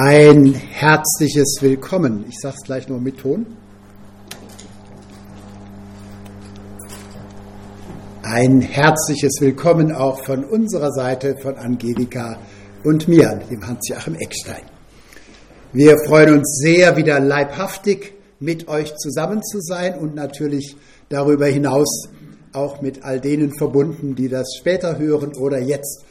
Ein herzliches Willkommen. Ich sage es gleich noch mit Ton. Ein herzliches Willkommen auch von unserer Seite, von Angelika und mir, dem Hans-Joachim Eckstein. Wir freuen uns sehr, wieder leibhaftig mit euch zusammen zu sein und natürlich darüber hinaus auch mit all denen verbunden, die das später hören oder jetzt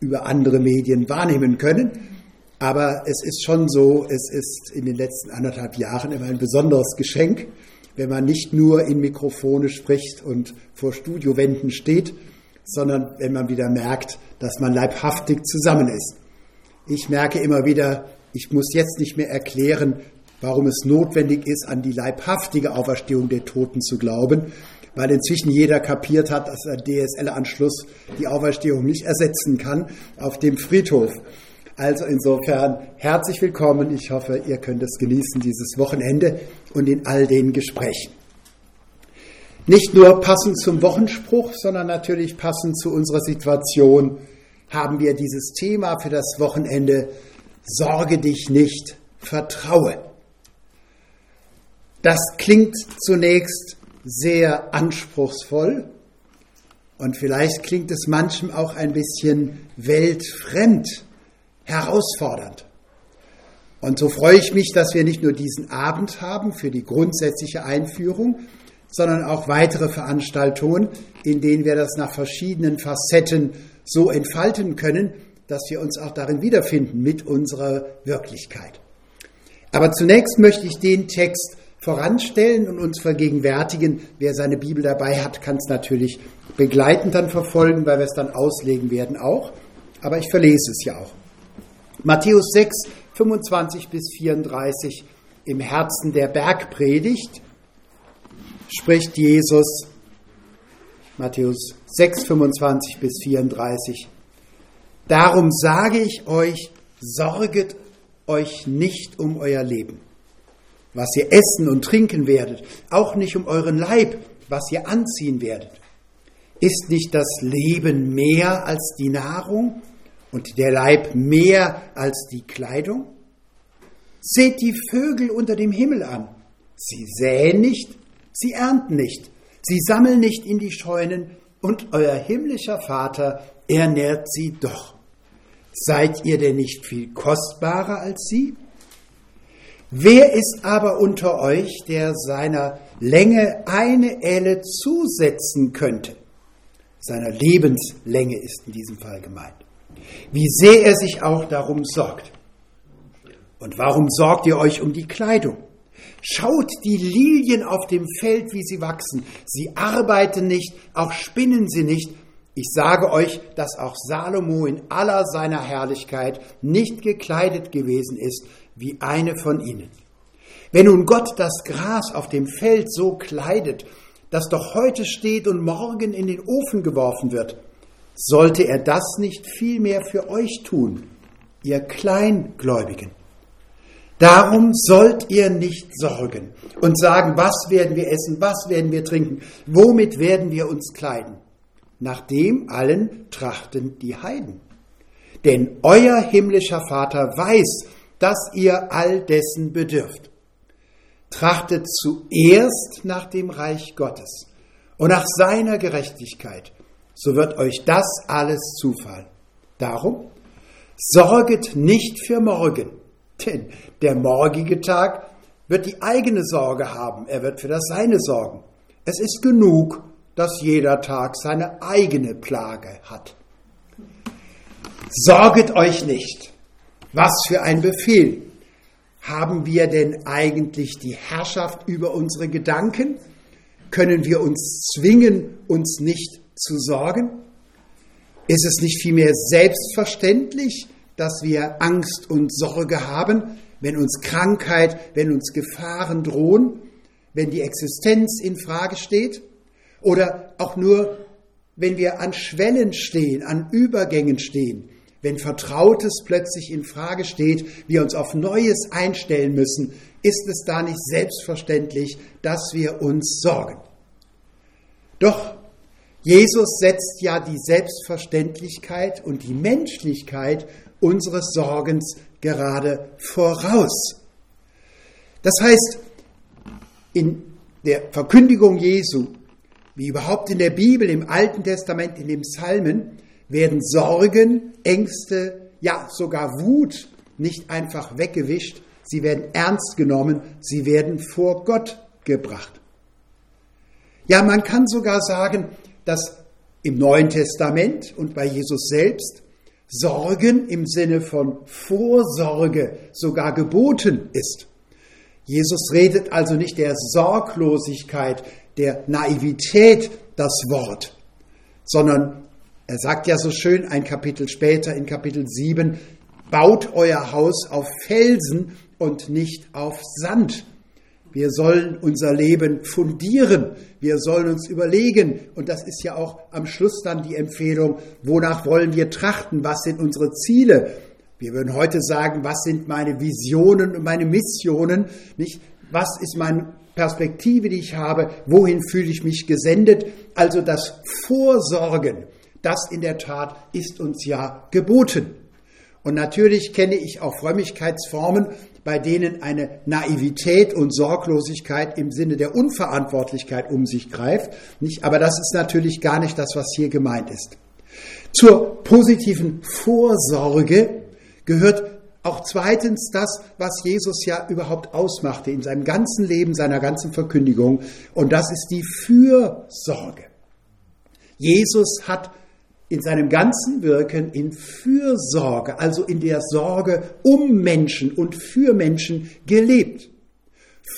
über andere Medien wahrnehmen können. Aber es ist schon so, es ist in den letzten anderthalb Jahren immer ein besonderes Geschenk, wenn man nicht nur in Mikrofone spricht und vor Studiowänden steht, sondern wenn man wieder merkt, dass man leibhaftig zusammen ist. Ich merke immer wieder, ich muss jetzt nicht mehr erklären, warum es notwendig ist, an die leibhaftige Auferstehung der Toten zu glauben, weil inzwischen jeder kapiert hat, dass der DSL-Anschluss die Auferstehung nicht ersetzen kann auf dem Friedhof. Also insofern herzlich willkommen. Ich hoffe, ihr könnt es genießen, dieses Wochenende und in all den Gesprächen. Nicht nur passend zum Wochenspruch, sondern natürlich passend zu unserer Situation haben wir dieses Thema für das Wochenende Sorge dich nicht, vertraue. Das klingt zunächst sehr anspruchsvoll und vielleicht klingt es manchem auch ein bisschen weltfremd herausfordernd. Und so freue ich mich, dass wir nicht nur diesen Abend haben für die grundsätzliche Einführung, sondern auch weitere Veranstaltungen, in denen wir das nach verschiedenen Facetten so entfalten können, dass wir uns auch darin wiederfinden mit unserer Wirklichkeit. Aber zunächst möchte ich den Text voranstellen und uns vergegenwärtigen. Wer seine Bibel dabei hat, kann es natürlich begleitend dann verfolgen, weil wir es dann auslegen werden auch. Aber ich verlese es ja auch. Matthäus 6, 25 bis 34 im Herzen der Bergpredigt spricht Jesus, Matthäus 6, 25 bis 34, Darum sage ich euch, sorget euch nicht um euer Leben, was ihr essen und trinken werdet, auch nicht um euren Leib, was ihr anziehen werdet. Ist nicht das Leben mehr als die Nahrung und der Leib mehr als die Kleidung? Seht die Vögel unter dem Himmel an. Sie säen nicht, sie ernten nicht, sie sammeln nicht in die Scheunen, und euer himmlischer Vater ernährt sie doch. Seid ihr denn nicht viel kostbarer als sie? Wer ist aber unter euch, der seiner Länge eine Elle zusetzen könnte? Seiner Lebenslänge ist in diesem Fall gemeint wie sehr er sich auch darum sorgt. Und warum sorgt ihr euch um die Kleidung? Schaut die Lilien auf dem Feld, wie sie wachsen. Sie arbeiten nicht, auch spinnen sie nicht. Ich sage euch, dass auch Salomo in aller seiner Herrlichkeit nicht gekleidet gewesen ist wie eine von ihnen. Wenn nun Gott das Gras auf dem Feld so kleidet, das doch heute steht und morgen in den Ofen geworfen wird, sollte er das nicht vielmehr für euch tun, ihr Kleingläubigen? Darum sollt ihr nicht sorgen und sagen, was werden wir essen, was werden wir trinken, womit werden wir uns kleiden. Nach dem allen trachten die Heiden. Denn euer himmlischer Vater weiß, dass ihr all dessen bedürft. Trachtet zuerst nach dem Reich Gottes und nach seiner Gerechtigkeit so wird euch das alles zufallen. Darum sorget nicht für morgen, denn der morgige Tag wird die eigene Sorge haben, er wird für das Seine sorgen. Es ist genug, dass jeder Tag seine eigene Plage hat. Sorget euch nicht. Was für ein Befehl. Haben wir denn eigentlich die Herrschaft über unsere Gedanken? Können wir uns zwingen, uns nicht zu sorgen? Ist es nicht vielmehr selbstverständlich, dass wir Angst und Sorge haben, wenn uns Krankheit, wenn uns Gefahren drohen, wenn die Existenz in Frage steht? Oder auch nur, wenn wir an Schwellen stehen, an Übergängen stehen, wenn Vertrautes plötzlich in Frage steht, wir uns auf Neues einstellen müssen, ist es da nicht selbstverständlich, dass wir uns sorgen? Doch Jesus setzt ja die Selbstverständlichkeit und die Menschlichkeit unseres Sorgens gerade voraus. Das heißt, in der Verkündigung Jesu, wie überhaupt in der Bibel, im Alten Testament, in den Psalmen, werden Sorgen, Ängste, ja sogar Wut nicht einfach weggewischt, sie werden ernst genommen, sie werden vor Gott gebracht. Ja, man kann sogar sagen, dass im Neuen Testament und bei Jesus selbst Sorgen im Sinne von Vorsorge sogar geboten ist. Jesus redet also nicht der Sorglosigkeit, der Naivität das Wort, sondern er sagt ja so schön ein Kapitel später in Kapitel 7, baut euer Haus auf Felsen und nicht auf Sand. Wir sollen unser Leben fundieren. Wir sollen uns überlegen, und das ist ja auch am Schluss dann die Empfehlung, wonach wollen wir trachten? Was sind unsere Ziele? Wir würden heute sagen, was sind meine Visionen und meine Missionen? Nicht? Was ist meine Perspektive, die ich habe? Wohin fühle ich mich gesendet? Also das Vorsorgen, das in der Tat ist uns ja geboten. Und natürlich kenne ich auch Frömmigkeitsformen, bei denen eine Naivität und Sorglosigkeit im Sinne der Unverantwortlichkeit um sich greift. Nicht? Aber das ist natürlich gar nicht das, was hier gemeint ist. Zur positiven Vorsorge gehört auch zweitens das, was Jesus ja überhaupt ausmachte in seinem ganzen Leben, seiner ganzen Verkündigung. Und das ist die Fürsorge. Jesus hat in seinem ganzen Wirken in Fürsorge, also in der Sorge um Menschen und für Menschen gelebt.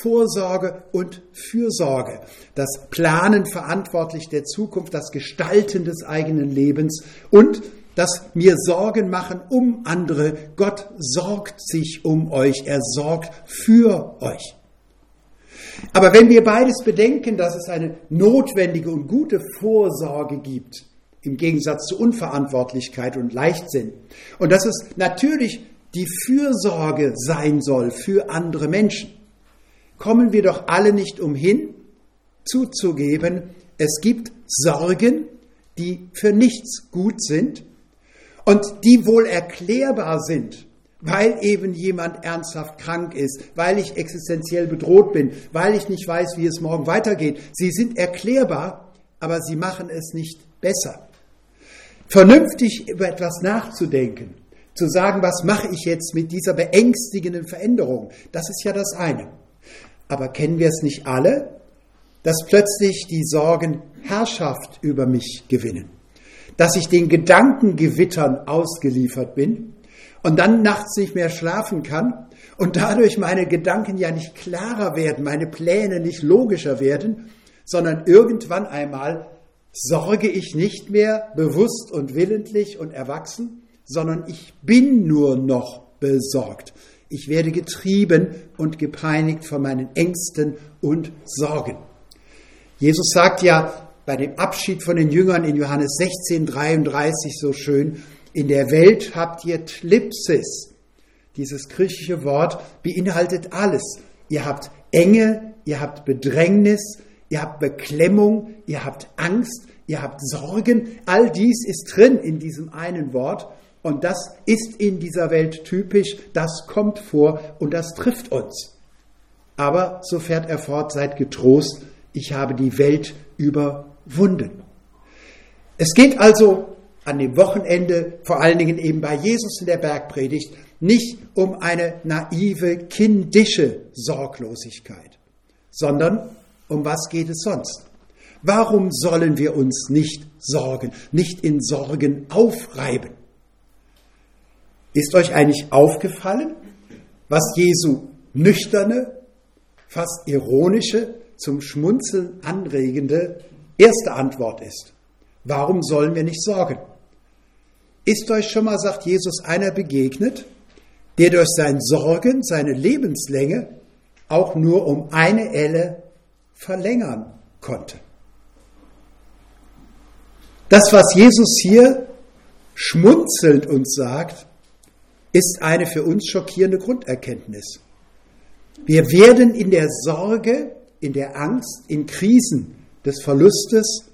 Vorsorge und Fürsorge, das Planen verantwortlich der Zukunft, das Gestalten des eigenen Lebens und das mir Sorgen machen um andere. Gott sorgt sich um euch, er sorgt für euch. Aber wenn wir beides bedenken, dass es eine notwendige und gute Vorsorge gibt, im Gegensatz zu Unverantwortlichkeit und Leichtsinn. Und dass es natürlich die Fürsorge sein soll für andere Menschen. Kommen wir doch alle nicht umhin, zuzugeben, es gibt Sorgen, die für nichts gut sind und die wohl erklärbar sind, weil eben jemand ernsthaft krank ist, weil ich existenziell bedroht bin, weil ich nicht weiß, wie es morgen weitergeht. Sie sind erklärbar, aber sie machen es nicht besser vernünftig über etwas nachzudenken, zu sagen, was mache ich jetzt mit dieser beängstigenden Veränderung, das ist ja das eine. Aber kennen wir es nicht alle, dass plötzlich die Sorgen Herrschaft über mich gewinnen, dass ich den Gedankengewittern ausgeliefert bin und dann nachts nicht mehr schlafen kann und dadurch meine Gedanken ja nicht klarer werden, meine Pläne nicht logischer werden, sondern irgendwann einmal sorge ich nicht mehr bewusst und willentlich und erwachsen, sondern ich bin nur noch besorgt. Ich werde getrieben und gepeinigt von meinen Ängsten und Sorgen. Jesus sagt ja bei dem Abschied von den Jüngern in Johannes 16, 33 so schön, in der Welt habt ihr Tlipsis. Dieses griechische Wort beinhaltet alles. Ihr habt Enge, ihr habt Bedrängnis, ihr habt Beklemmung, ihr habt Angst, ihr habt Sorgen. All dies ist drin in diesem einen Wort. Und das ist in dieser Welt typisch, das kommt vor und das trifft uns. Aber, so fährt er fort, seid getrost, ich habe die Welt überwunden. Es geht also an dem Wochenende, vor allen Dingen eben bei Jesus in der Bergpredigt, nicht um eine naive, kindische Sorglosigkeit, sondern um was geht es sonst? Warum sollen wir uns nicht sorgen, nicht in Sorgen aufreiben? Ist euch eigentlich aufgefallen, was Jesu nüchterne, fast ironische, zum Schmunzeln anregende erste Antwort ist? Warum sollen wir nicht sorgen? Ist euch schon mal, sagt Jesus, einer begegnet, der durch sein Sorgen seine Lebenslänge auch nur um eine Elle verlängern konnte. Das, was Jesus hier schmunzelnd uns sagt, ist eine für uns schockierende Grunderkenntnis. Wir werden in der Sorge, in der Angst, in Krisen des Verlustes,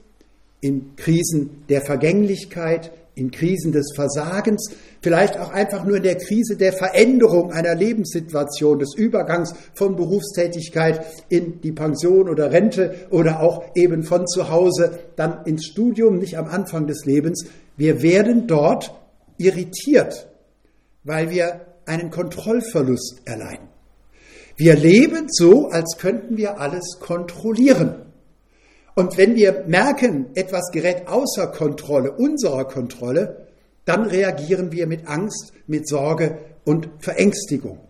in Krisen der Vergänglichkeit, in Krisen des Versagens, vielleicht auch einfach nur in der Krise der Veränderung einer Lebenssituation, des Übergangs von Berufstätigkeit in die Pension oder Rente oder auch eben von zu Hause dann ins Studium, nicht am Anfang des Lebens. Wir werden dort irritiert, weil wir einen Kontrollverlust erleiden. Wir leben so, als könnten wir alles kontrollieren. Und wenn wir merken, etwas gerät außer Kontrolle, unserer Kontrolle, dann reagieren wir mit Angst, mit Sorge und Verängstigung.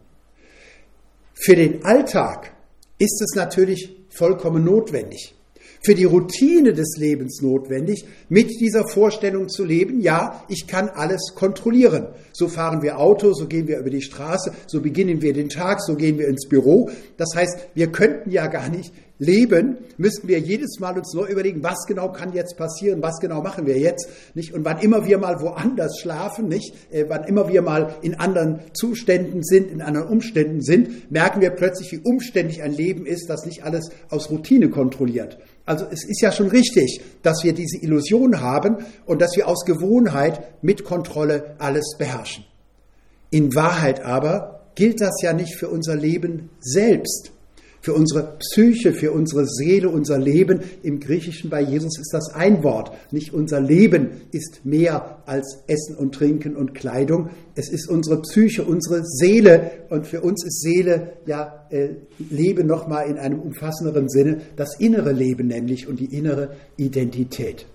Für den Alltag ist es natürlich vollkommen notwendig, für die Routine des Lebens notwendig, mit dieser Vorstellung zu leben, ja, ich kann alles kontrollieren. So fahren wir Auto, so gehen wir über die Straße, so beginnen wir den Tag, so gehen wir ins Büro. Das heißt, wir könnten ja gar nicht leben, müssten wir jedes Mal uns neu überlegen, was genau kann jetzt passieren, was genau machen wir jetzt, nicht? Und wann immer wir mal woanders schlafen, nicht? Äh, wann immer wir mal in anderen Zuständen sind, in anderen Umständen sind, merken wir plötzlich, wie umständlich ein Leben ist, das nicht alles aus Routine kontrolliert. Also es ist ja schon richtig, dass wir diese Illusion haben und dass wir aus Gewohnheit mit Kontrolle alles beherrschen. In Wahrheit aber gilt das ja nicht für unser Leben selbst für unsere Psyche, für unsere Seele, unser Leben. Im Griechischen bei Jesus ist das ein Wort. Nicht unser Leben ist mehr als Essen und Trinken und Kleidung. Es ist unsere Psyche, unsere Seele. Und für uns ist Seele ja äh, Leben nochmal in einem umfassenderen Sinne, das innere Leben nämlich und die innere Identität.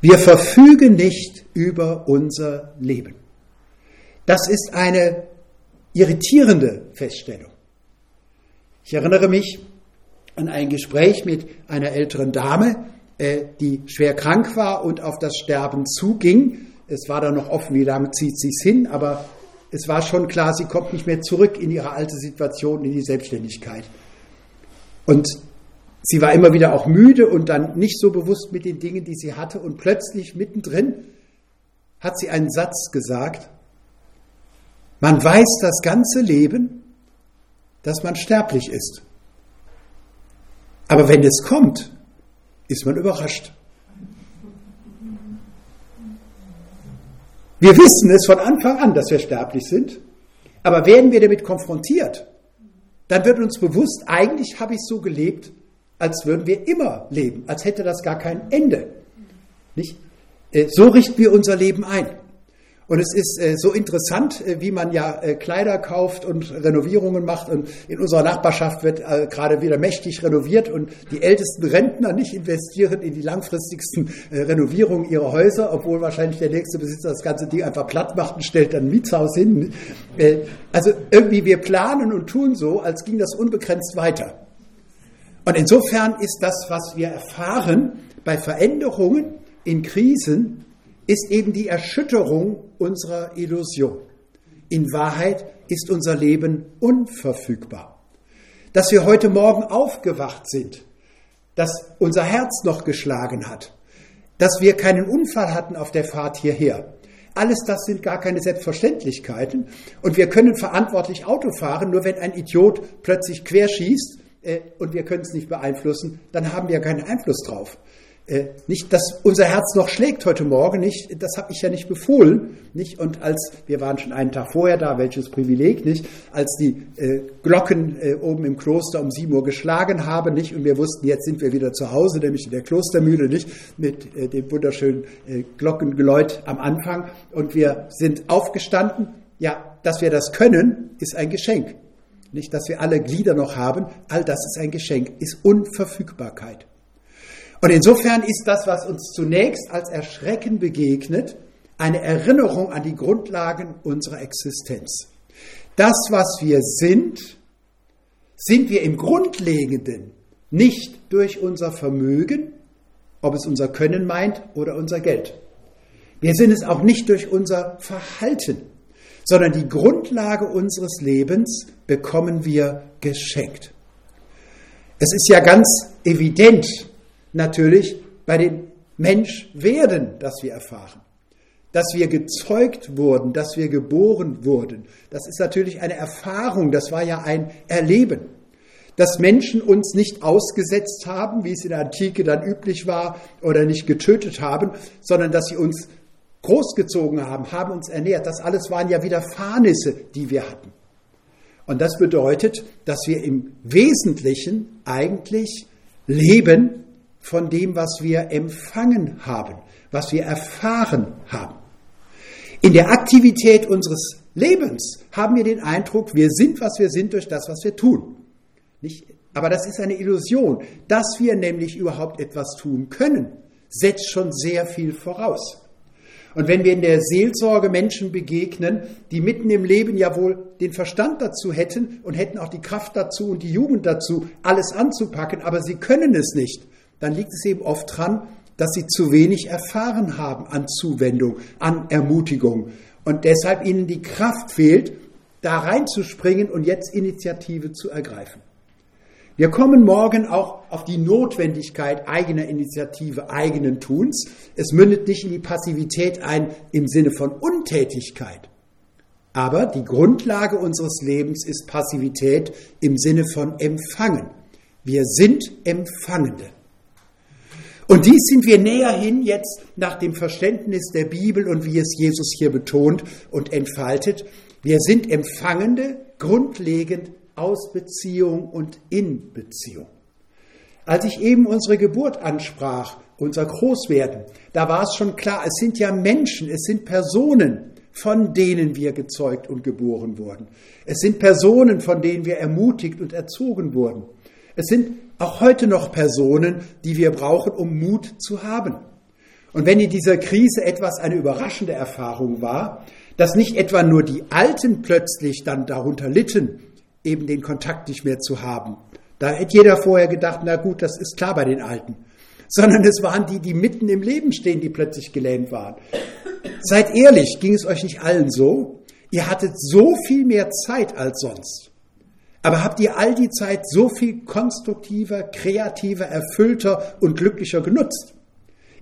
Wir verfügen nicht über unser Leben. Das ist eine irritierende Feststellung. Ich erinnere mich an ein Gespräch mit einer älteren Dame, äh, die schwer krank war und auf das Sterben zuging. Es war dann noch offen, wie lange zieht sie es hin, aber es war schon klar, sie kommt nicht mehr zurück in ihre alte Situation, in die Selbstständigkeit. Und sie war immer wieder auch müde und dann nicht so bewusst mit den Dingen, die sie hatte. Und plötzlich mittendrin hat sie einen Satz gesagt, man weiß das ganze Leben, dass man sterblich ist. Aber wenn es kommt, ist man überrascht. Wir wissen es von Anfang an, dass wir sterblich sind, aber werden wir damit konfrontiert, dann wird uns bewusst, eigentlich habe ich so gelebt, als würden wir immer leben, als hätte das gar kein Ende. Nicht? Äh, so richten wir unser Leben ein. Und es ist äh, so interessant, äh, wie man ja äh, Kleider kauft und Renovierungen macht. Und in unserer Nachbarschaft wird äh, gerade wieder mächtig renoviert und die ältesten Rentner nicht investieren in die langfristigsten äh, Renovierungen ihrer Häuser, obwohl wahrscheinlich der nächste Besitzer das ganze Ding einfach platt macht und stellt ein Mietshaus hin. Äh, also irgendwie wir planen und tun so, als ging das unbegrenzt weiter. Und insofern ist das, was wir erfahren bei Veränderungen in Krisen, ist eben die Erschütterung unserer Illusion. In Wahrheit ist unser Leben unverfügbar. Dass wir heute Morgen aufgewacht sind, dass unser Herz noch geschlagen hat, dass wir keinen Unfall hatten auf der Fahrt hierher. Alles das sind gar keine Selbstverständlichkeiten. Und wir können verantwortlich Auto fahren, nur wenn ein Idiot plötzlich querschießt äh, und wir können es nicht beeinflussen, dann haben wir keinen Einfluss drauf. Äh, nicht, dass unser Herz noch schlägt heute Morgen, nicht, das habe ich ja nicht befohlen, nicht, und als, wir waren schon einen Tag vorher da, welches Privileg, nicht, als die äh, Glocken äh, oben im Kloster um sieben Uhr geschlagen haben, nicht, und wir wussten, jetzt sind wir wieder zu Hause, nämlich in der Klostermühle, nicht, mit äh, dem wunderschönen äh, Glockengeläut am Anfang, und wir sind aufgestanden, ja, dass wir das können, ist ein Geschenk. Nicht, dass wir alle Glieder noch haben, all das ist ein Geschenk, ist Unverfügbarkeit. Und insofern ist das, was uns zunächst als Erschrecken begegnet, eine Erinnerung an die Grundlagen unserer Existenz. Das, was wir sind, sind wir im Grundlegenden nicht durch unser Vermögen, ob es unser Können meint oder unser Geld. Wir sind es auch nicht durch unser Verhalten, sondern die Grundlage unseres Lebens bekommen wir geschenkt. Es ist ja ganz evident, natürlich bei dem Menschwerden, das wir erfahren. Dass wir gezeugt wurden, dass wir geboren wurden. Das ist natürlich eine Erfahrung, das war ja ein Erleben. Dass Menschen uns nicht ausgesetzt haben, wie es in der Antike dann üblich war, oder nicht getötet haben, sondern dass sie uns großgezogen haben, haben uns ernährt. Das alles waren ja wieder Fahrnisse, die wir hatten. Und das bedeutet, dass wir im Wesentlichen eigentlich leben von dem, was wir empfangen haben, was wir erfahren haben. In der Aktivität unseres Lebens haben wir den Eindruck, wir sind, was wir sind durch das, was wir tun. Nicht? Aber das ist eine Illusion. Dass wir nämlich überhaupt etwas tun können, setzt schon sehr viel voraus. Und wenn wir in der Seelsorge Menschen begegnen, die mitten im Leben ja wohl den Verstand dazu hätten und hätten auch die Kraft dazu und die Jugend dazu, alles anzupacken, aber sie können es nicht, dann liegt es eben oft dran, dass sie zu wenig erfahren haben an Zuwendung, an Ermutigung und deshalb ihnen die Kraft fehlt, da reinzuspringen und jetzt Initiative zu ergreifen. Wir kommen morgen auch auf die Notwendigkeit eigener Initiative, eigenen Tuns. Es mündet nicht in die Passivität ein im Sinne von Untätigkeit. Aber die Grundlage unseres Lebens ist Passivität im Sinne von Empfangen. Wir sind Empfangende. Und dies sind wir näher hin jetzt nach dem Verständnis der Bibel und wie es Jesus hier betont und entfaltet. Wir sind Empfangende grundlegend aus Beziehung und in Beziehung. Als ich eben unsere Geburt ansprach, unser Großwerden, da war es schon klar, es sind ja Menschen, es sind Personen, von denen wir gezeugt und geboren wurden. Es sind Personen, von denen wir ermutigt und erzogen wurden. Es sind auch heute noch Personen, die wir brauchen, um Mut zu haben. Und wenn in dieser Krise etwas eine überraschende Erfahrung war, dass nicht etwa nur die Alten plötzlich dann darunter litten, eben den Kontakt nicht mehr zu haben. Da hätte jeder vorher gedacht, na gut, das ist klar bei den Alten. Sondern es waren die, die mitten im Leben stehen, die plötzlich gelähmt waren. Seid ehrlich, ging es euch nicht allen so? Ihr hattet so viel mehr Zeit als sonst. Aber habt ihr all die Zeit so viel konstruktiver, kreativer, erfüllter und glücklicher genutzt?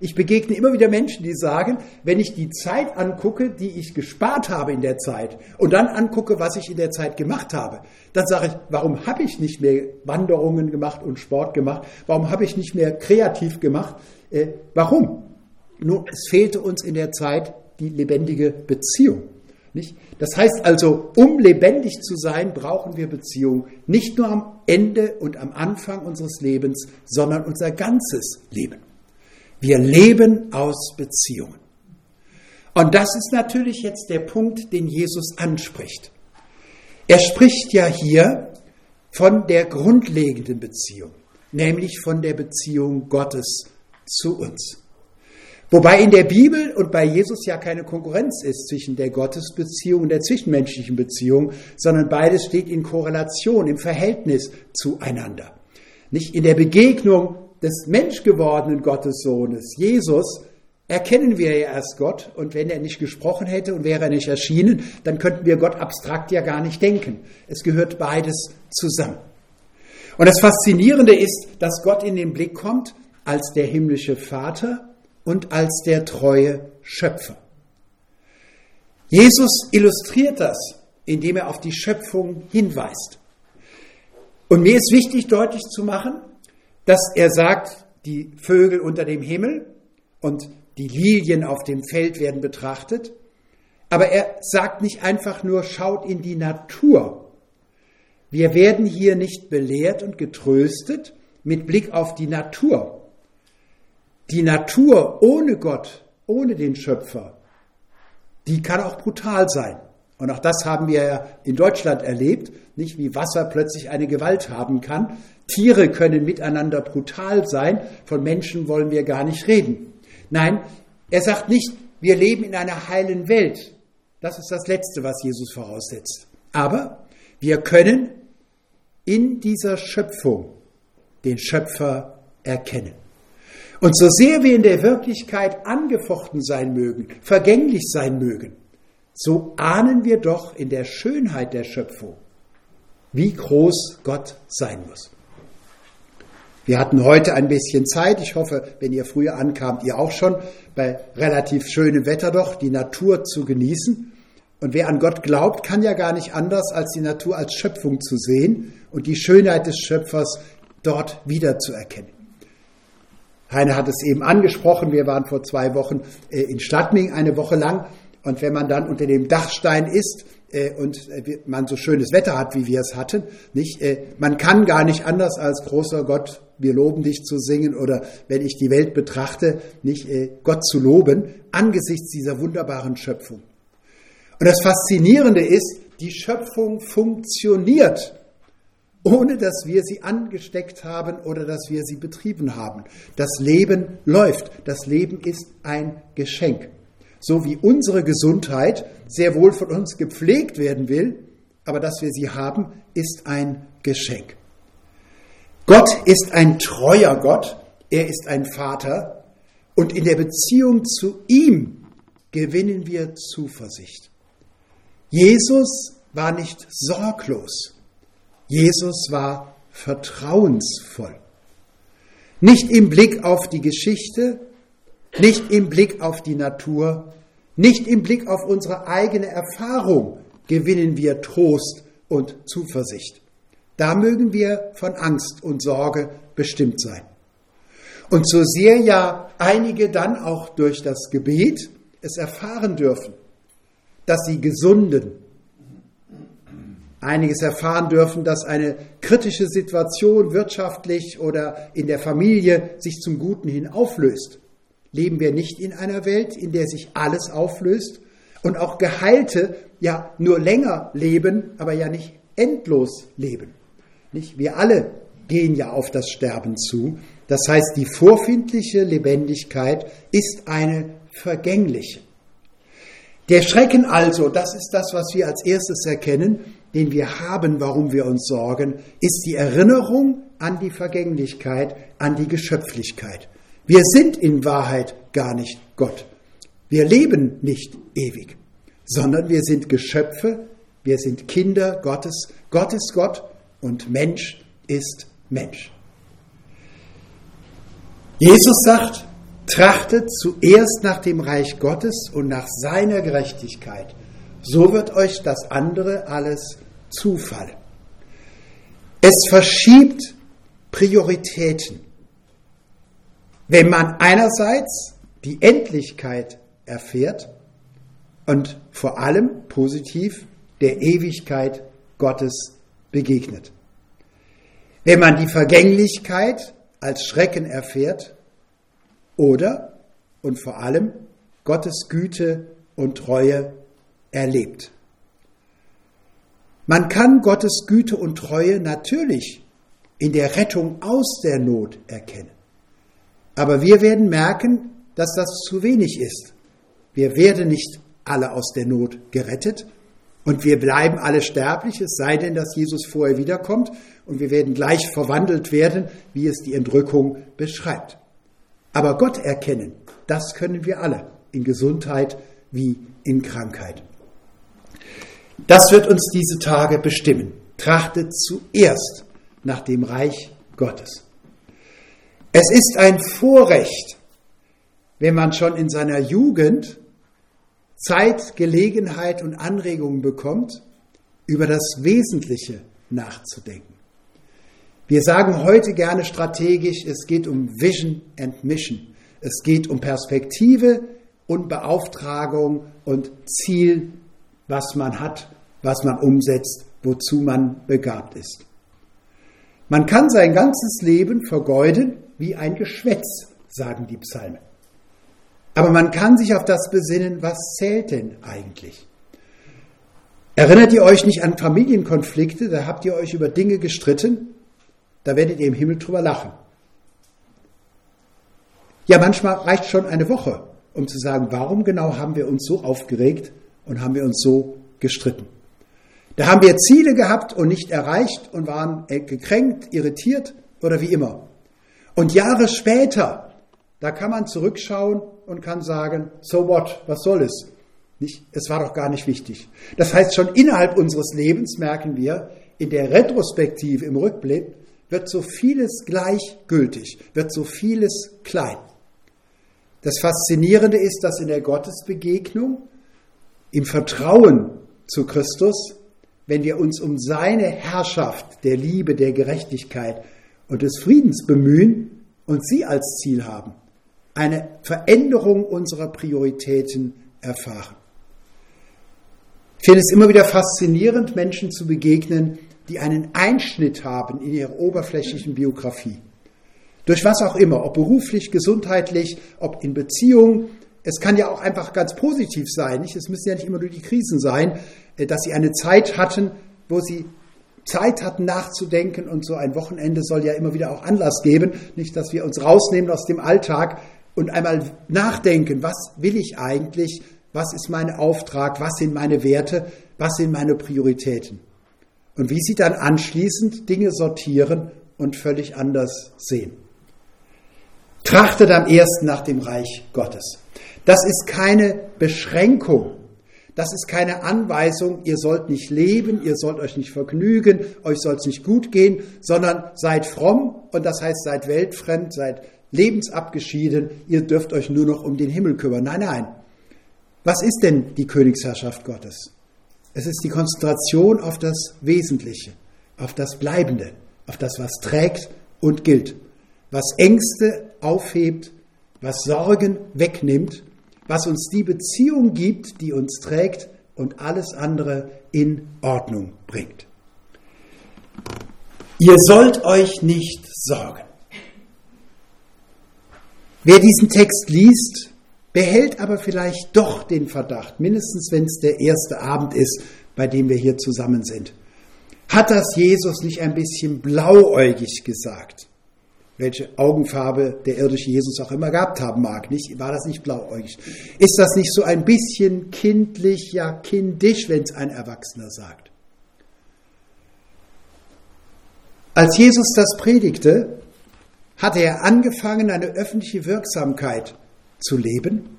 Ich begegne immer wieder Menschen, die sagen, wenn ich die Zeit angucke, die ich gespart habe in der Zeit und dann angucke, was ich in der Zeit gemacht habe, dann sage ich, warum habe ich nicht mehr Wanderungen gemacht und Sport gemacht? Warum habe ich nicht mehr kreativ gemacht? Äh, warum? Nun, es fehlte uns in der Zeit die lebendige Beziehung. Nicht? Das heißt also, um lebendig zu sein, brauchen wir Beziehung nicht nur am Ende und am Anfang unseres Lebens, sondern unser ganzes Leben. Wir leben aus Beziehungen. Und das ist natürlich jetzt der Punkt, den Jesus anspricht. Er spricht ja hier von der grundlegenden Beziehung, nämlich von der Beziehung Gottes zu uns. Wobei in der Bibel und bei Jesus ja keine Konkurrenz ist zwischen der Gottesbeziehung und der zwischenmenschlichen Beziehung, sondern beides steht in Korrelation, im Verhältnis zueinander. Nicht in der Begegnung des menschgewordenen Gottessohnes, Jesus, erkennen wir ja erst Gott. Und wenn er nicht gesprochen hätte und wäre er nicht erschienen, dann könnten wir Gott abstrakt ja gar nicht denken. Es gehört beides zusammen. Und das Faszinierende ist, dass Gott in den Blick kommt als der himmlische Vater und als der treue Schöpfer. Jesus illustriert das, indem er auf die Schöpfung hinweist. Und mir ist wichtig deutlich zu machen, dass er sagt, die Vögel unter dem Himmel und die Lilien auf dem Feld werden betrachtet. Aber er sagt nicht einfach nur, schaut in die Natur. Wir werden hier nicht belehrt und getröstet mit Blick auf die Natur. Die Natur ohne Gott, ohne den Schöpfer, die kann auch brutal sein. Und auch das haben wir ja in Deutschland erlebt, nicht wie Wasser plötzlich eine Gewalt haben kann. Tiere können miteinander brutal sein, von Menschen wollen wir gar nicht reden. Nein, er sagt nicht, wir leben in einer heilen Welt. Das ist das Letzte, was Jesus voraussetzt. Aber wir können in dieser Schöpfung den Schöpfer erkennen. Und so sehr wir in der Wirklichkeit angefochten sein mögen, vergänglich sein mögen, so ahnen wir doch in der Schönheit der Schöpfung, wie groß Gott sein muss. Wir hatten heute ein bisschen Zeit. Ich hoffe, wenn ihr früher ankamt, ihr auch schon, bei relativ schönem Wetter doch, die Natur zu genießen. Und wer an Gott glaubt, kann ja gar nicht anders, als die Natur als Schöpfung zu sehen und die Schönheit des Schöpfers dort wiederzuerkennen. Heine hat es eben angesprochen, wir waren vor zwei Wochen äh, in Stadtming eine Woche lang und wenn man dann unter dem Dachstein ist äh, und äh, man so schönes Wetter hat, wie wir es hatten, nicht, man kann gar nicht anders als großer Gott, wir loben dich zu singen oder wenn ich die Welt betrachte, nicht Gott zu loben angesichts dieser wunderbaren Schöpfung. Und das Faszinierende ist, die Schöpfung funktioniert ohne dass wir sie angesteckt haben oder dass wir sie betrieben haben. Das Leben läuft. Das Leben ist ein Geschenk. So wie unsere Gesundheit sehr wohl von uns gepflegt werden will, aber dass wir sie haben, ist ein Geschenk. Gott ist ein treuer Gott, er ist ein Vater und in der Beziehung zu ihm gewinnen wir Zuversicht. Jesus war nicht sorglos. Jesus war vertrauensvoll. Nicht im Blick auf die Geschichte, nicht im Blick auf die Natur, nicht im Blick auf unsere eigene Erfahrung gewinnen wir Trost und Zuversicht. Da mögen wir von Angst und Sorge bestimmt sein. Und so sehr ja einige dann auch durch das Gebet es erfahren dürfen, dass sie gesunden, einiges erfahren dürfen, dass eine kritische Situation wirtschaftlich oder in der Familie sich zum Guten hin auflöst. Leben wir nicht in einer Welt, in der sich alles auflöst und auch Geheilte ja nur länger leben, aber ja nicht endlos leben. Nicht? Wir alle gehen ja auf das Sterben zu. Das heißt, die vorfindliche Lebendigkeit ist eine vergängliche. Der Schrecken also, das ist das, was wir als erstes erkennen, den wir haben, warum wir uns sorgen, ist die Erinnerung an die Vergänglichkeit, an die Geschöpflichkeit. Wir sind in Wahrheit gar nicht Gott. Wir leben nicht ewig, sondern wir sind Geschöpfe, wir sind Kinder Gottes. Gott ist Gott und Mensch ist Mensch. Jesus sagt, trachtet zuerst nach dem Reich Gottes und nach seiner Gerechtigkeit so wird euch das andere alles zufallen. Es verschiebt Prioritäten. Wenn man einerseits die Endlichkeit erfährt und vor allem positiv der Ewigkeit Gottes begegnet. Wenn man die Vergänglichkeit als Schrecken erfährt oder und vor allem Gottes Güte und Treue erlebt. Man kann Gottes Güte und Treue natürlich in der Rettung aus der Not erkennen. Aber wir werden merken, dass das zu wenig ist. Wir werden nicht alle aus der Not gerettet und wir bleiben alle sterblich, es sei denn, dass Jesus vorher wiederkommt und wir werden gleich verwandelt werden, wie es die Entrückung beschreibt. Aber Gott erkennen, das können wir alle, in Gesundheit wie in Krankheit. Das wird uns diese Tage bestimmen. Trachtet zuerst nach dem Reich Gottes. Es ist ein Vorrecht, wenn man schon in seiner Jugend Zeit, Gelegenheit und Anregungen bekommt, über das Wesentliche nachzudenken. Wir sagen heute gerne strategisch, es geht um Vision and Mission. Es geht um Perspektive und Beauftragung und Ziel was man hat, was man umsetzt, wozu man begabt ist. Man kann sein ganzes Leben vergeuden wie ein Geschwätz, sagen die Psalmen. Aber man kann sich auf das besinnen, was zählt denn eigentlich? Erinnert ihr euch nicht an Familienkonflikte? Da habt ihr euch über Dinge gestritten, da werdet ihr im Himmel drüber lachen. Ja, manchmal reicht schon eine Woche, um zu sagen, warum genau haben wir uns so aufgeregt und haben wir uns so gestritten. Da haben wir Ziele gehabt und nicht erreicht und waren gekränkt, irritiert oder wie immer. Und Jahre später, da kann man zurückschauen und kann sagen, so what, was soll es? Nicht, es war doch gar nicht wichtig. Das heißt, schon innerhalb unseres Lebens merken wir, in der Retrospektive, im Rückblick, wird so vieles gleichgültig, wird so vieles klein. Das Faszinierende ist, dass in der Gottesbegegnung im Vertrauen zu Christus, wenn wir uns um seine Herrschaft der Liebe, der Gerechtigkeit und des Friedens bemühen und Sie als Ziel haben, eine Veränderung unserer Prioritäten erfahren. Ich finde es immer wieder faszinierend, Menschen zu begegnen, die einen Einschnitt haben in ihrer oberflächlichen Biografie. Durch was auch immer, ob beruflich, gesundheitlich, ob in Beziehung. Es kann ja auch einfach ganz positiv sein. Nicht? Es müssen ja nicht immer nur die Krisen sein, äh, dass sie eine Zeit hatten, wo sie Zeit hatten nachzudenken und so ein Wochenende soll ja immer wieder auch Anlass geben. Nicht, dass wir uns rausnehmen aus dem Alltag und einmal nachdenken, was will ich eigentlich, was ist mein Auftrag, was sind meine Werte, was sind meine Prioritäten. Und wie sie dann anschließend Dinge sortieren und völlig anders sehen. Trachtet am ersten nach dem Reich Gottes. Das ist keine Beschränkung. Das ist keine Anweisung, ihr sollt nicht leben, ihr sollt euch nicht vergnügen, euch soll es nicht gut gehen, sondern seid fromm und das heißt seid weltfremd, seid lebensabgeschieden, ihr dürft euch nur noch um den Himmel kümmern. Nein, nein. Was ist denn die Königsherrschaft Gottes? Es ist die Konzentration auf das Wesentliche, auf das Bleibende, auf das, was trägt und gilt, was Ängste aufhebt, was Sorgen wegnimmt, was uns die Beziehung gibt, die uns trägt und alles andere in Ordnung bringt. Ihr sollt euch nicht sorgen. Wer diesen Text liest, behält aber vielleicht doch den Verdacht, mindestens wenn es der erste Abend ist, bei dem wir hier zusammen sind. Hat das Jesus nicht ein bisschen blauäugig gesagt? Welche Augenfarbe der irdische Jesus auch immer gehabt haben mag, nicht? War das nicht blauäugig? Ist das nicht so ein bisschen kindlich, ja kindisch, wenn es ein Erwachsener sagt? Als Jesus das predigte, hatte er angefangen, eine öffentliche Wirksamkeit zu leben,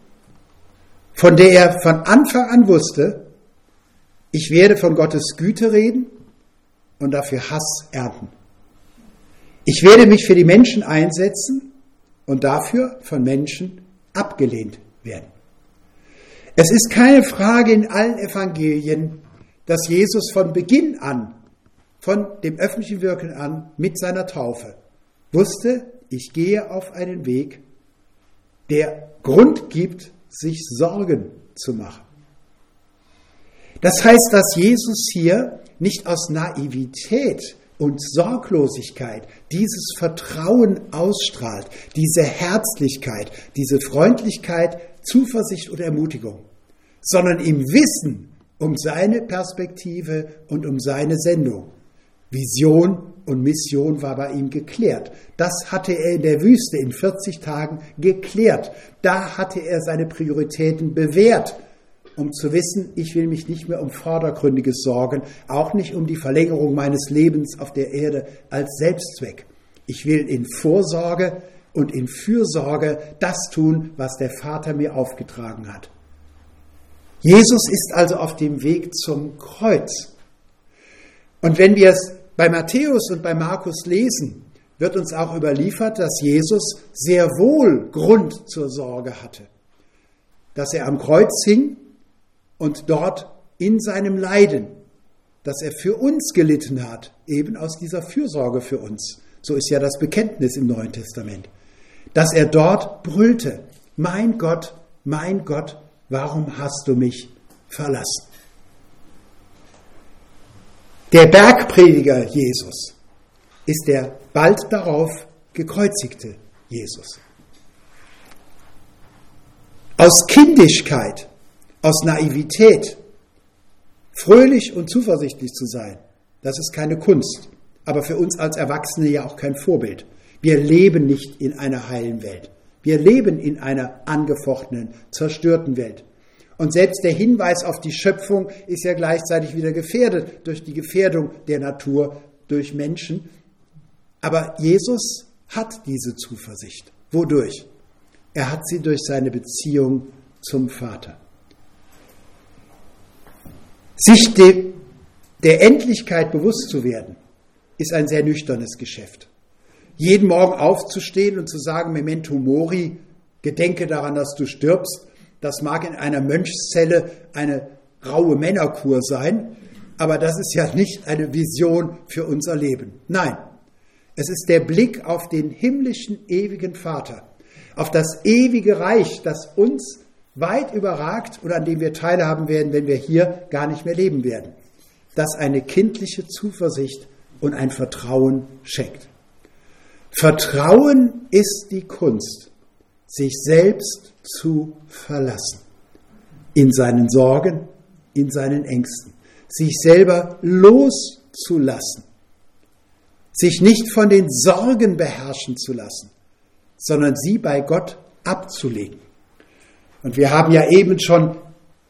von der er von Anfang an wusste, ich werde von Gottes Güte reden und dafür Hass ernten. Ich werde mich für die Menschen einsetzen und dafür von Menschen abgelehnt werden. Es ist keine Frage in allen Evangelien, dass Jesus von Beginn an, von dem öffentlichen Wirken an, mit seiner Taufe wusste, ich gehe auf einen Weg, der Grund gibt, sich Sorgen zu machen. Das heißt, dass Jesus hier nicht aus Naivität und Sorglosigkeit dieses Vertrauen ausstrahlt, diese Herzlichkeit, diese Freundlichkeit, Zuversicht und Ermutigung, sondern im Wissen um seine Perspektive und um seine Sendung. Vision und Mission war bei ihm geklärt. Das hatte er in der Wüste in 40 Tagen geklärt. Da hatte er seine Prioritäten bewährt, um zu wissen, ich will mich nicht mehr um Vordergründiges sorgen, auch nicht um die Verlängerung meines Lebens auf der Erde als Selbstzweck. Ich will in Vorsorge und in Fürsorge das tun, was der Vater mir aufgetragen hat. Jesus ist also auf dem Weg zum Kreuz. Und wenn wir es bei Matthäus und bei Markus lesen, wird uns auch überliefert, dass Jesus sehr wohl Grund zur Sorge hatte. Dass er am Kreuz hing und dort in seinem Leiden, dass er für uns gelitten hat, eben aus dieser Fürsorge für uns. So ist ja das Bekenntnis im Neuen Testament. Dass er dort brüllte, mein Gott, mein Gott, warum hast du mich verlassen? Der Bergprediger Jesus ist der bald darauf gekreuzigte Jesus. Aus Kindischkeit, aus Naivität, fröhlich und zuversichtlich zu sein, das ist keine Kunst, aber für uns als Erwachsene ja auch kein Vorbild. Wir leben nicht in einer heilen Welt. Wir leben in einer angefochtenen, zerstörten Welt. Und selbst der Hinweis auf die Schöpfung ist ja gleichzeitig wieder gefährdet durch die Gefährdung der Natur durch Menschen. Aber Jesus hat diese Zuversicht. Wodurch? Er hat sie durch seine Beziehung zum Vater. Sich de, der Endlichkeit bewusst zu werden, ist ein sehr nüchternes Geschäft. Jeden Morgen aufzustehen und zu sagen, Memento Mori, gedenke daran, dass du stirbst, das mag in einer Mönchszelle eine raue Männerkur sein, aber das ist ja nicht eine Vision für unser Leben. Nein, Es ist der Blick auf den himmlischen ewigen Vater, auf das ewige Reich, das uns weit überragt oder an dem wir teilhaben werden, wenn wir hier gar nicht mehr leben werden, das eine kindliche Zuversicht und ein Vertrauen schenkt. Vertrauen ist die Kunst, sich selbst zu verlassen. In seinen Sorgen, in seinen Ängsten. Sich selber loszulassen. Sich nicht von den Sorgen beherrschen zu lassen, sondern sie bei Gott abzulegen. Und wir haben ja eben schon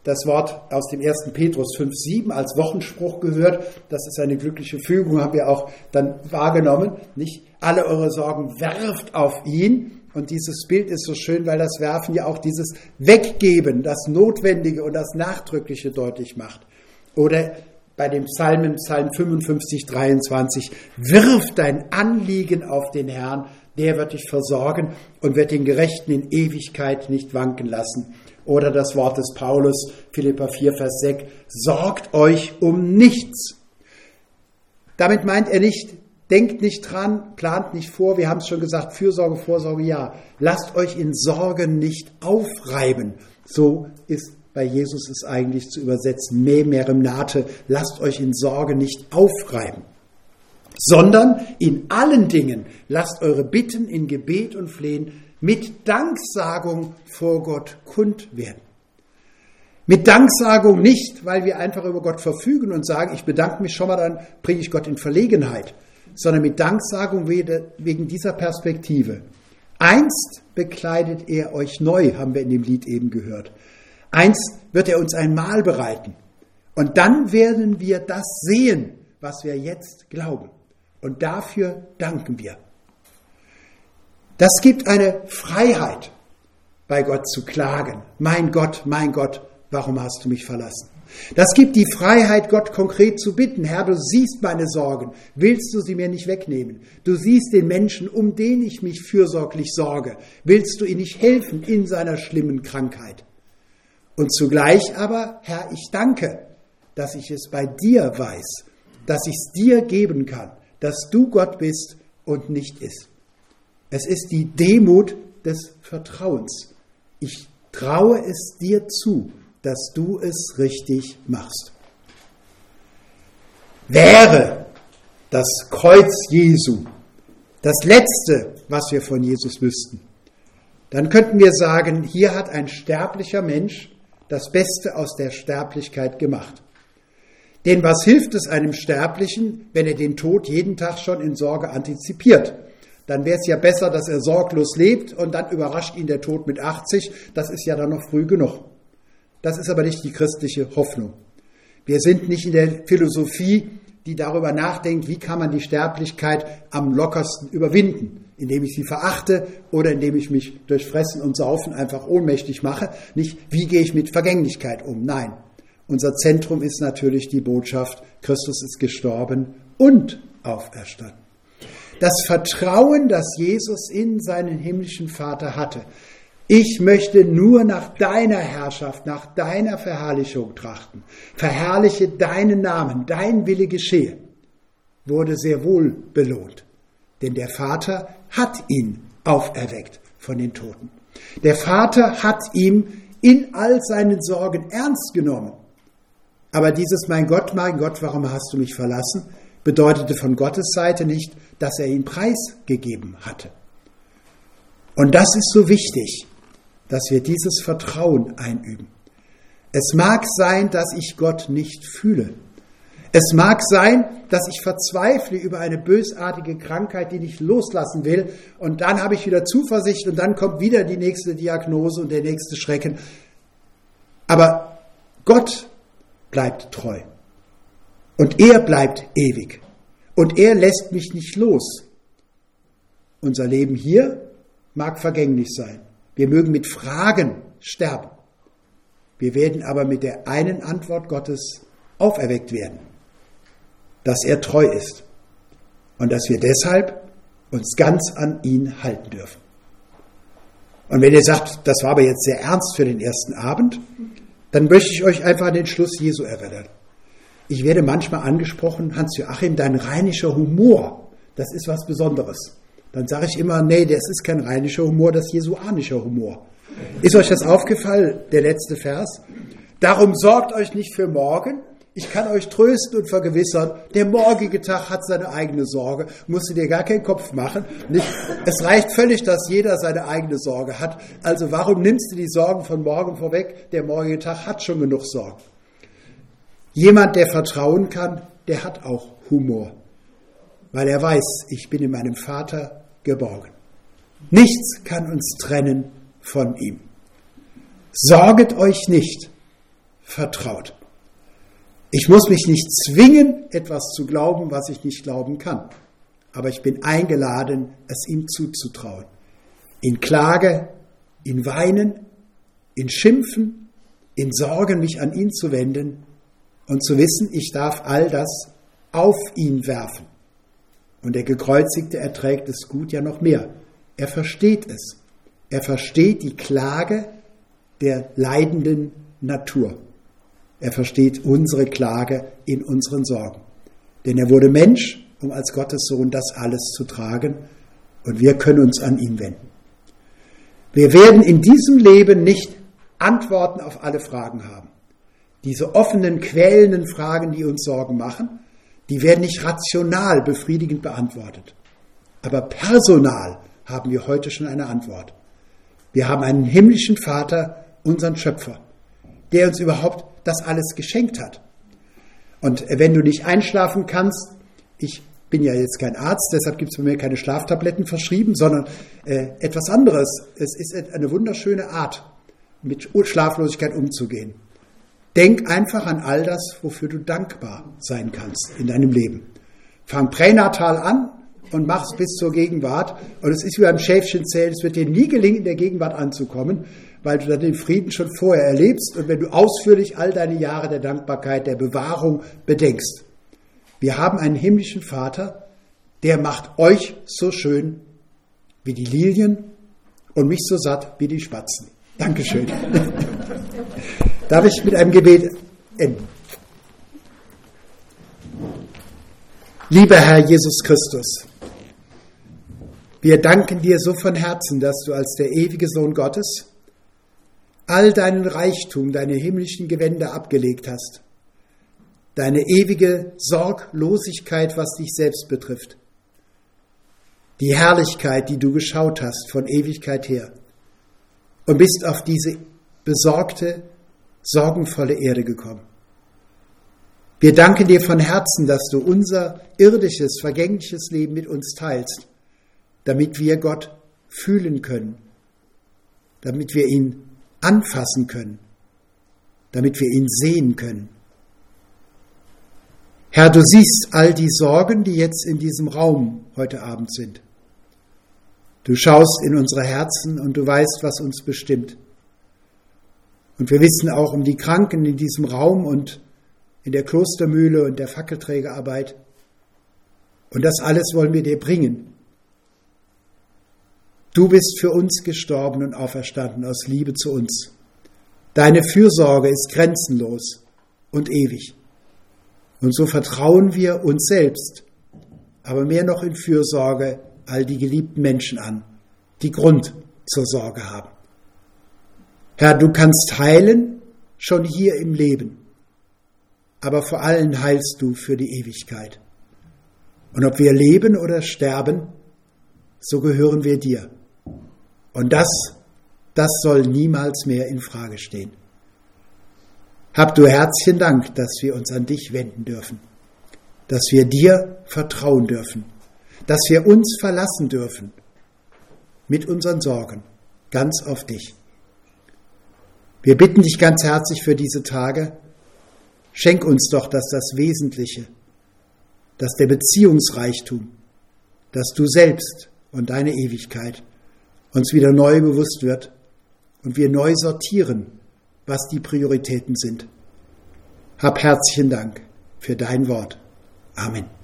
das Wort aus dem 1. Petrus 5,7 als Wochenspruch gehört. Das ist eine glückliche Fügung, haben wir auch dann wahrgenommen. Nicht alle eure Sorgen werft auf ihn. Und dieses Bild ist so schön, weil das Werfen ja auch dieses Weggeben, das Notwendige und das Nachdrückliche deutlich macht. Oder bei dem Psalmen, Psalm 55, 23, wirf dein Anliegen auf den Herrn, der wird dich versorgen und wird den Gerechten in Ewigkeit nicht wanken lassen. Oder das Wort des Paulus, Philippa 4, Vers 6, sorgt euch um nichts. Damit meint er nicht, denkt nicht dran, plant nicht vor, wir haben es schon gesagt, Fürsorge, Vorsorge, ja. Lasst euch in Sorgen nicht aufreiben. So ist bei Jesus es eigentlich zu übersetzen, me merem nate, lasst euch in Sorge nicht aufreiben sondern in allen Dingen lasst eure Bitten in Gebet und Flehen mit Danksagung vor Gott kund werden. Mit Danksagung nicht, weil wir einfach über Gott verfügen und sagen, ich bedanke mich schon mal, dann bringe ich Gott in Verlegenheit, sondern mit Danksagung wegen dieser Perspektive. Einst bekleidet er euch neu, haben wir in dem Lied eben gehört. Einst wird er uns ein Mahl bereiten. Und dann werden wir das sehen, was wir jetzt glauben. Und dafür danken wir. Das gibt eine Freiheit, bei Gott zu klagen. Mein Gott, mein Gott, warum hast du mich verlassen? Das gibt die Freiheit, Gott konkret zu bitten. Herr, du siehst meine Sorgen. Willst du sie mir nicht wegnehmen? Du siehst den Menschen, um den ich mich fürsorglich sorge. Willst du ihm nicht helfen in seiner schlimmen Krankheit? Und zugleich aber, Herr, ich danke, dass ich es bei dir weiß, dass ich es dir geben kann, dass du Gott bist und nicht ist. Es ist die Demut des Vertrauens. Ich traue es dir zu, dass du es richtig machst. Wäre das Kreuz Jesu das Letzte, was wir von Jesus wüssten, dann könnten wir sagen, hier hat ein sterblicher Mensch das Beste aus der Sterblichkeit gemacht. Denn was hilft es einem Sterblichen, wenn er den Tod jeden Tag schon in Sorge antizipiert? Dann wäre es ja besser, dass er sorglos lebt und dann überrascht ihn der Tod mit 80. Das ist ja dann noch früh genug. Das ist aber nicht die christliche Hoffnung. Wir sind nicht in der Philosophie, die darüber nachdenkt, wie kann man die Sterblichkeit am lockersten überwinden, indem ich sie verachte oder indem ich mich durch Fressen und Saufen einfach ohnmächtig mache. Nicht, wie gehe ich mit Vergänglichkeit um? Nein, unser Zentrum ist natürlich die Botschaft, Christus ist gestorben und auferstanden. Das Vertrauen, das Jesus in seinen himmlischen Vater hatte. Ich möchte nur nach deiner Herrschaft, nach deiner Verherrlichung trachten. Verherrliche deinen Namen, dein Wille geschehe, wurde sehr wohl belohnt. Denn der Vater hat ihn auferweckt von den Toten. Der Vater hat ihm in all seinen Sorgen ernst genommen aber dieses Mein Gott, mein Gott, warum hast du mich verlassen, bedeutete von Gottes Seite nicht, dass er ihn preisgegeben hatte. Und das ist so wichtig, dass wir dieses Vertrauen einüben. Es mag sein, dass ich Gott nicht fühle. Es mag sein, dass ich verzweifle über eine bösartige Krankheit, die ich loslassen will, und dann habe ich wieder Zuversicht und dann kommt wieder die nächste Diagnose und der nächste Schrecken. Aber Gott bleibt treu. Und er bleibt ewig. Und er lässt mich nicht los. Unser Leben hier mag vergänglich sein. Wir mögen mit Fragen sterben. Wir werden aber mit der einen Antwort Gottes auferweckt werden, dass er treu ist und dass wir deshalb uns ganz an ihn halten dürfen. Und wenn ihr sagt, das war aber jetzt sehr ernst für den ersten Abend, dann möchte ich euch einfach an den Schluss Jesu erinnern. Ich werde manchmal angesprochen, Hans-Joachim, dein rheinischer Humor, das ist was Besonderes. Dann sage ich immer, nee, das ist kein rheinischer Humor, das ist jesuanischer Humor. Ist euch das aufgefallen, der letzte Vers? Darum sorgt euch nicht für morgen. Ich kann euch trösten und vergewissern, der morgige Tag hat seine eigene Sorge. Musst du dir gar keinen Kopf machen. Nicht? Es reicht völlig, dass jeder seine eigene Sorge hat. Also warum nimmst du die Sorgen von morgen vorweg? Der morgige Tag hat schon genug Sorgen. Jemand, der vertrauen kann, der hat auch Humor. Weil er weiß, ich bin in meinem Vater geborgen. Nichts kann uns trennen von ihm. Sorget euch nicht, vertraut. Ich muss mich nicht zwingen, etwas zu glauben, was ich nicht glauben kann. Aber ich bin eingeladen, es ihm zuzutrauen. In Klage, in Weinen, in Schimpfen, in Sorgen mich an ihn zu wenden und zu wissen, ich darf all das auf ihn werfen. Und der Gekreuzigte erträgt es gut ja noch mehr. Er versteht es. Er versteht die Klage der leidenden Natur. Er versteht unsere Klage in unseren Sorgen. Denn er wurde Mensch, um als Gottes Sohn das alles zu tragen. Und wir können uns an ihn wenden. Wir werden in diesem Leben nicht Antworten auf alle Fragen haben. Diese offenen, quälenden Fragen, die uns Sorgen machen, die werden nicht rational befriedigend beantwortet. Aber personal haben wir heute schon eine Antwort. Wir haben einen himmlischen Vater, unseren Schöpfer, der uns überhaupt das alles geschenkt hat. Und wenn du nicht einschlafen kannst, ich bin ja jetzt kein Arzt, deshalb gibt es bei mir keine Schlaftabletten verschrieben, sondern äh, etwas anderes. Es ist eine wunderschöne Art, mit Schlaflosigkeit umzugehen. Denk einfach an all das, wofür du dankbar sein kannst in deinem Leben. Fang pränatal an und mach es bis zur Gegenwart. Und es ist wie beim Schäfchenzählen, es wird dir nie gelingen, in der Gegenwart anzukommen, weil du dann den Frieden schon vorher erlebst und wenn du ausführlich all deine Jahre der Dankbarkeit, der Bewahrung bedenkst. Wir haben einen himmlischen Vater, der macht euch so schön wie die Lilien und mich so satt wie die Spatzen. Dankeschön. Darf ich mit einem Gebet enden? Lieber Herr Jesus Christus, wir danken dir so von Herzen, dass du als der ewige Sohn Gottes all deinen Reichtum, deine himmlischen Gewänder abgelegt hast, deine ewige Sorglosigkeit, was dich selbst betrifft, die Herrlichkeit, die du geschaut hast von Ewigkeit her. Und bist auf diese besorgte, sorgenvolle Erde gekommen. Wir danken dir von Herzen, dass du unser irdisches, vergängliches Leben mit uns teilst, damit wir Gott fühlen können, damit wir ihn anfassen können, damit wir ihn sehen können. Herr, du siehst all die Sorgen, die jetzt in diesem Raum heute Abend sind. Du schaust in unsere Herzen und du weißt, was uns bestimmt. Und wir wissen auch um die Kranken in diesem Raum und in der Klostermühle und der Fackelträgerarbeit. Und das alles wollen wir dir bringen. Du bist für uns gestorben und auferstanden aus Liebe zu uns. Deine Fürsorge ist grenzenlos und ewig. Und so vertrauen wir uns selbst, aber mehr noch in Fürsorge all die geliebten Menschen an, die Grund zur Sorge haben. Herr, du kannst heilen, schon hier im Leben, aber vor allem heilst du für die Ewigkeit. Und ob wir leben oder sterben, so gehören wir dir. Und das, das soll niemals mehr in Frage stehen. Hab du herzlichen Dank, dass wir uns an dich wenden dürfen, dass wir dir vertrauen dürfen, dass wir uns verlassen dürfen mit unseren Sorgen ganz auf dich. Wir bitten dich ganz herzlich für diese Tage. Schenk uns doch, dass das Wesentliche, dass der Beziehungsreichtum, dass du selbst und deine Ewigkeit uns wieder neu bewusst wird und wir neu sortieren, was die Prioritäten sind. Hab herzlichen Dank für dein Wort. Amen.